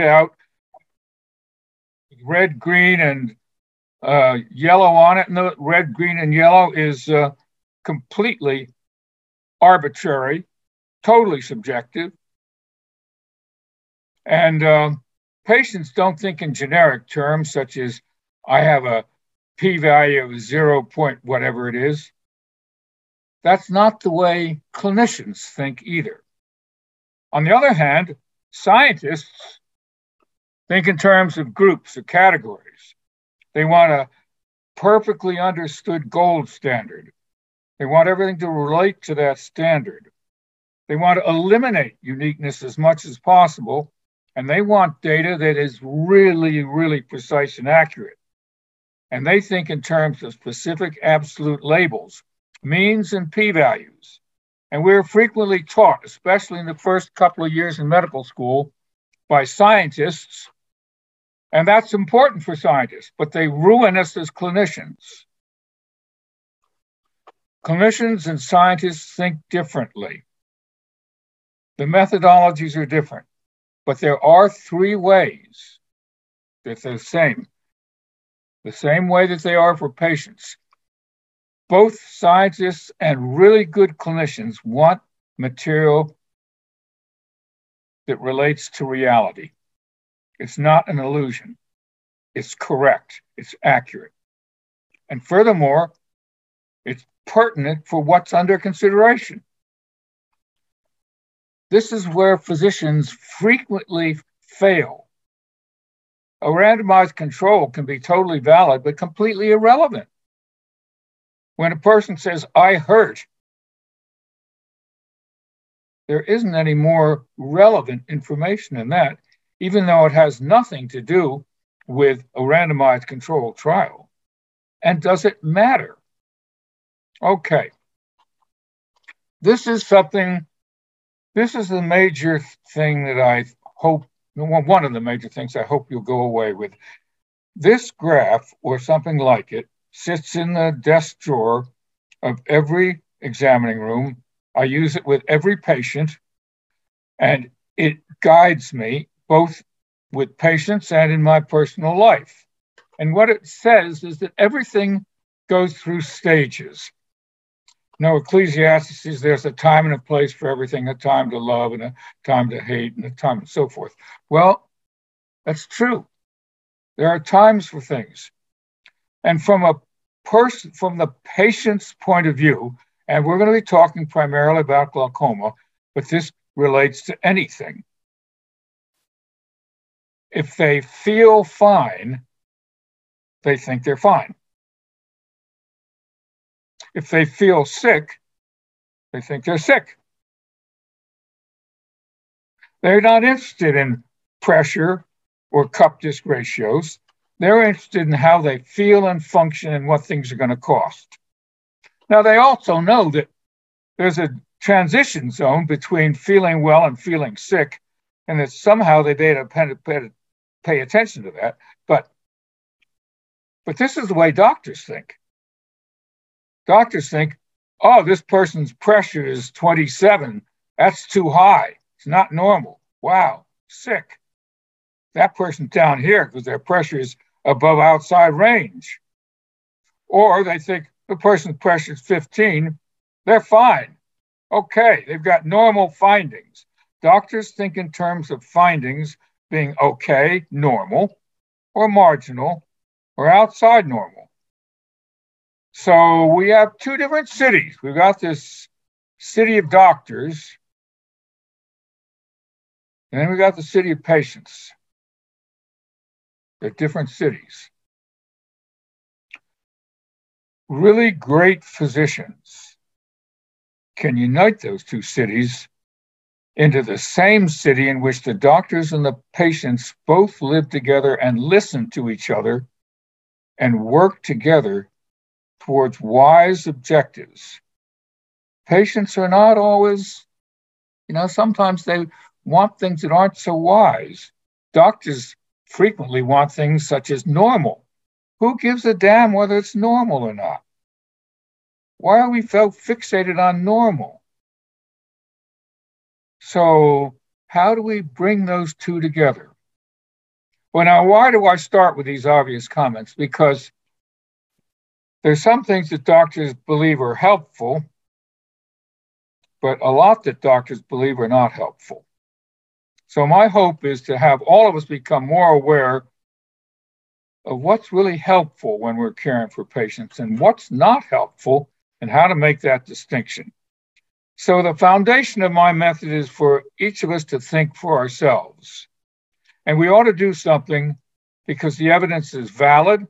out red, green, and uh, yellow on it. And the red, green, and yellow is uh, completely arbitrary, totally subjective. And uh, patients don't think in generic terms, such as I have a p value of zero point whatever it is. That's not the way clinicians think either. On the other hand, scientists think in terms of groups or categories. They want a perfectly understood gold standard. They want everything to relate to that standard. They want to eliminate uniqueness as much as possible, and they want data that is really, really precise and accurate. And they think in terms of specific absolute labels, means, and p values. And we're frequently taught, especially in the first couple of years in medical school, by scientists. And that's important for scientists, but they ruin us as clinicians. Clinicians and scientists think differently. The methodologies are different, but there are three ways that they're the same, the same way that they are for patients both scientists and really good clinicians want material that relates to reality. It's not an illusion. It's correct. It's accurate. And furthermore, it's pertinent for what's under consideration. This is where physicians frequently fail. A randomized control can be totally valid, but completely irrelevant. When a person says, I hurt, there isn't any more relevant information in that, even though it has nothing to do with a randomized controlled trial. And does it matter? Okay. This is something, this is the major thing that I hope, one of the major things I hope you'll go away with. This graph, or something like it, sits in the desk drawer of every examining room. I use it with every patient, and it guides me both with patients and in my personal life. And what it says is that everything goes through stages. No, Ecclesiastes says there's a time and a place for everything, a time to love and a time to hate and a time and so forth. Well, that's true. There are times for things. And from a person, from the patient's point of view, and we're going to be talking primarily about glaucoma, but this relates to anything. If they feel fine, they think they're fine. If they feel sick, they think they're sick. They're not interested in pressure or cup disc ratios. They're interested in how they feel and function and what things are going to cost. Now, they also know that there's a transition zone between feeling well and feeling sick, and that somehow they data pay, pay attention to that. But, but this is the way doctors think. Doctors think, oh, this person's pressure is 27. That's too high. It's not normal. Wow, sick. That person down here, because their pressure is above outside range. Or they think the person's pressure is 15, they're fine. Okay, they've got normal findings. Doctors think in terms of findings being okay, normal, or marginal, or outside normal. So we have two different cities. We've got this city of doctors, and then we've got the city of patients at different cities. Really great physicians can unite those two cities into the same city in which the doctors and the patients both live together and listen to each other and work together towards wise objectives. Patients are not always, you know, sometimes they want things that aren't so wise. Doctors frequently want things such as normal. Who gives a damn whether it's normal or not? Why are we so fixated on normal? So, how do we bring those two together? Well, now, why do I start with these obvious comments? Because there's some things that doctors believe are helpful, but a lot that doctors believe are not helpful. So, my hope is to have all of us become more aware of what's really helpful when we're caring for patients and what's not helpful and how to make that distinction. So, the foundation of my method is for each of us to think for ourselves. And we ought to do something because the evidence is valid,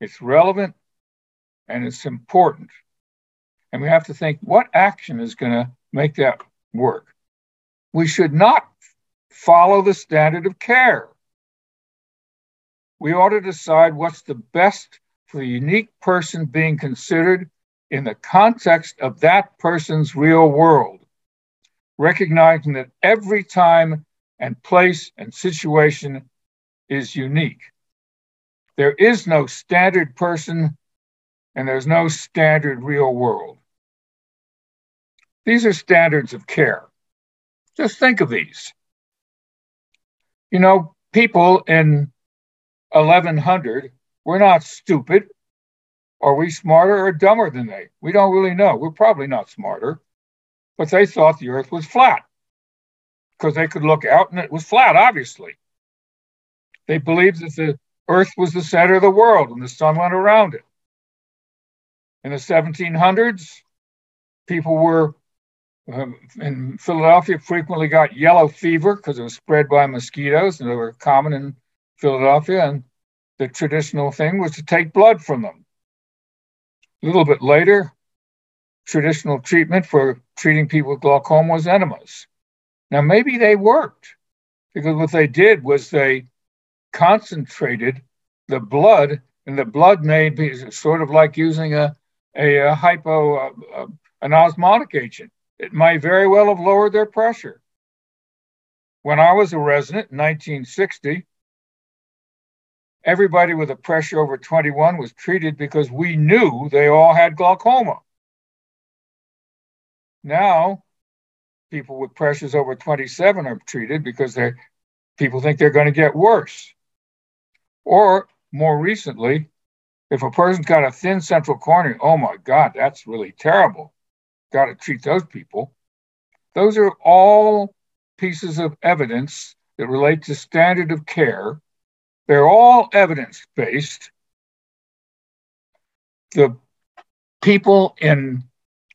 it's relevant, and it's important. And we have to think what action is going to make that work. We should not follow the standard of care. We ought to decide what's the best for the unique person being considered in the context of that person's real world, recognizing that every time and place and situation is unique. There is no standard person and there's no standard real world. These are standards of care. Just think of these. You know, people in 1100 were not stupid. Are we smarter or dumber than they? We don't really know. We're probably not smarter, but they thought the earth was flat because they could look out and it was flat, obviously. They believed that the earth was the center of the world and the sun went around it. In the 1700s, people were um, in Philadelphia frequently got yellow fever because it was spread by mosquitoes and they were common in Philadelphia. And the traditional thing was to take blood from them. A little bit later, traditional treatment for treating people with glaucoma was enemas. Now, maybe they worked because what they did was they concentrated the blood, and the blood may be sort of like using a, a, a hypo, uh, uh, an osmotic agent. It might very well have lowered their pressure. When I was a resident in 1960, everybody with a pressure over 21 was treated because we knew they all had glaucoma. Now, people with pressures over 27 are treated because they people think they're going to get worse. Or more recently, if a person's got a thin central cornea, oh my God, that's really terrible. Got to treat those people. Those are all pieces of evidence that relate to standard of care. They're all evidence based. The people in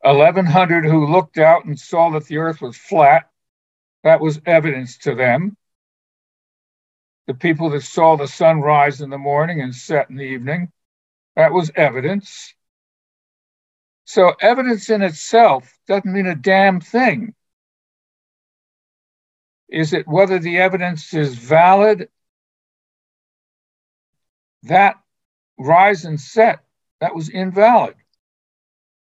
1100 who looked out and saw that the earth was flat. That was evidence to them. The people that saw the sun rise in the morning and set in the evening, that was evidence. So, evidence in itself doesn't mean a damn thing. Is it whether the evidence is valid? That rise and set, that was invalid.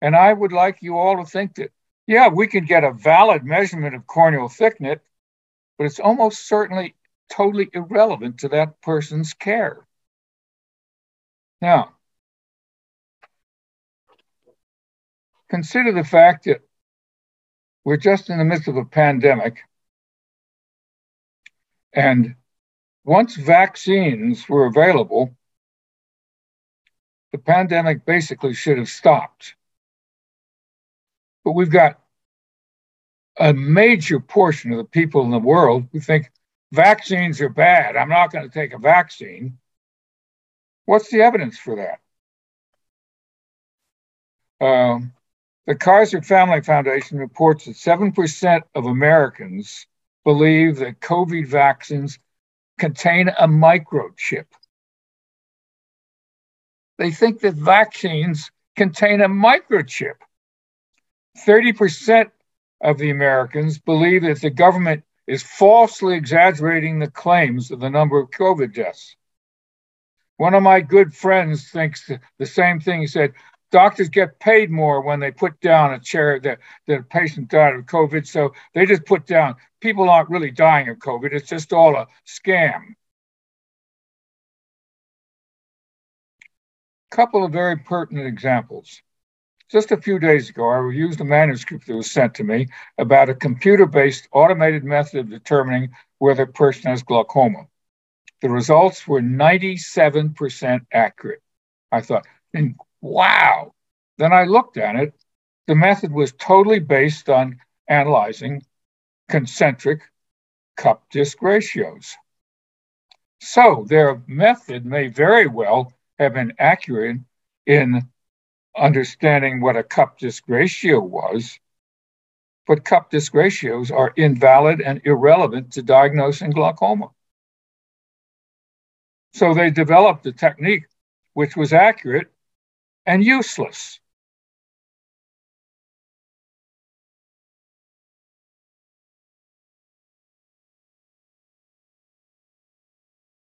And I would like you all to think that, yeah, we can get a valid measurement of corneal thickness, but it's almost certainly totally irrelevant to that person's care. Now, consider the fact that we're just in the midst of a pandemic. And once vaccines were available, the pandemic basically should have stopped. But we've got a major portion of the people in the world who think vaccines are bad. I'm not going to take a vaccine. What's the evidence for that? Um, the Kaiser Family Foundation reports that 7% of Americans believe that COVID vaccines contain a microchip. They think that vaccines contain a microchip. 30% of the Americans believe that the government is falsely exaggerating the claims of the number of COVID deaths. One of my good friends thinks the same thing. He said, Doctors get paid more when they put down a chair that, that a patient died of COVID. So they just put down, people aren't really dying of COVID. It's just all a scam. Couple of very pertinent examples. Just a few days ago, I reviewed a manuscript that was sent to me about a computer based automated method of determining whether a person has glaucoma. the results were 97% accurate. I thought, and wow. Then I looked at it. The method was totally based on analyzing concentric cup disc ratios. So their method may very well have been accurate in understanding what a cup disc ratio was, but cup disc ratios are invalid and irrelevant to diagnosing glaucoma. So they developed a technique which was accurate and useless.